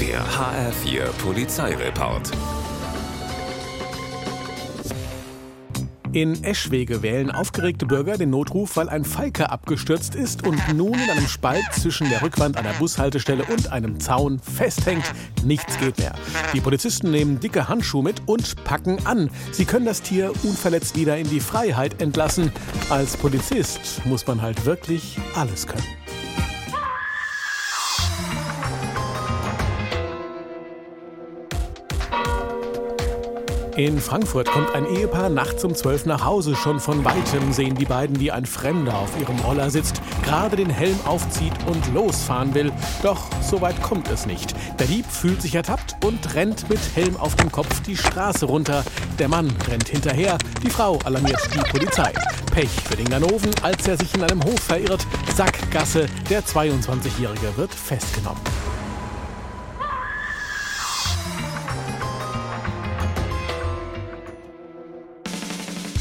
Der HR4 Polizeireport. In Eschwege wählen aufgeregte Bürger den Notruf, weil ein Falke abgestürzt ist und nun in einem Spalt zwischen der Rückwand einer Bushaltestelle und einem Zaun festhängt. Nichts geht mehr. Die Polizisten nehmen dicke Handschuhe mit und packen an. Sie können das Tier unverletzt wieder in die Freiheit entlassen. Als Polizist muss man halt wirklich alles können. In Frankfurt kommt ein Ehepaar nachts um 12 nach Hause. Schon von weitem sehen die beiden, wie ein Fremder auf ihrem Roller sitzt, gerade den Helm aufzieht und losfahren will. Doch so weit kommt es nicht. Der Dieb fühlt sich ertappt und rennt mit Helm auf dem Kopf die Straße runter. Der Mann rennt hinterher, die Frau alarmiert die Polizei. Pech für den Ganoven, als er sich in einem Hof verirrt. Sackgasse, der 22-Jährige wird festgenommen.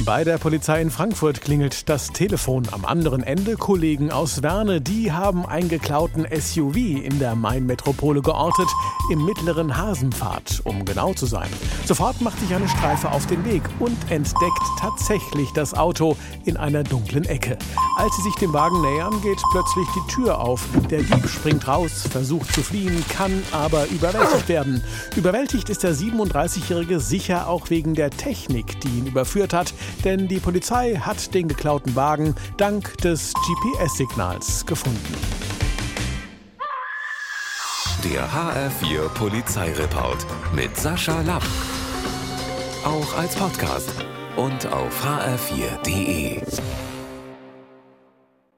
Bei der Polizei in Frankfurt klingelt das Telefon. Am anderen Ende Kollegen aus Werne. Die haben einen geklauten SUV in der Main-Metropole geortet, im mittleren Hasenpfad, um genau zu sein. Sofort macht sich eine Streife auf den Weg und entdeckt tatsächlich das Auto in einer dunklen Ecke. Als sie sich dem Wagen nähern, geht plötzlich die Tür auf. Der Dieb springt raus, versucht zu fliehen, kann aber überwältigt werden. Überwältigt ist der 37-Jährige sicher auch wegen der Technik, die ihn überführt hat denn die Polizei hat den geklauten Wagen dank des GPS-Signals gefunden. Der HR4 Polizeireport mit Sascha Lapp. Auch als Podcast und auf hr4.de.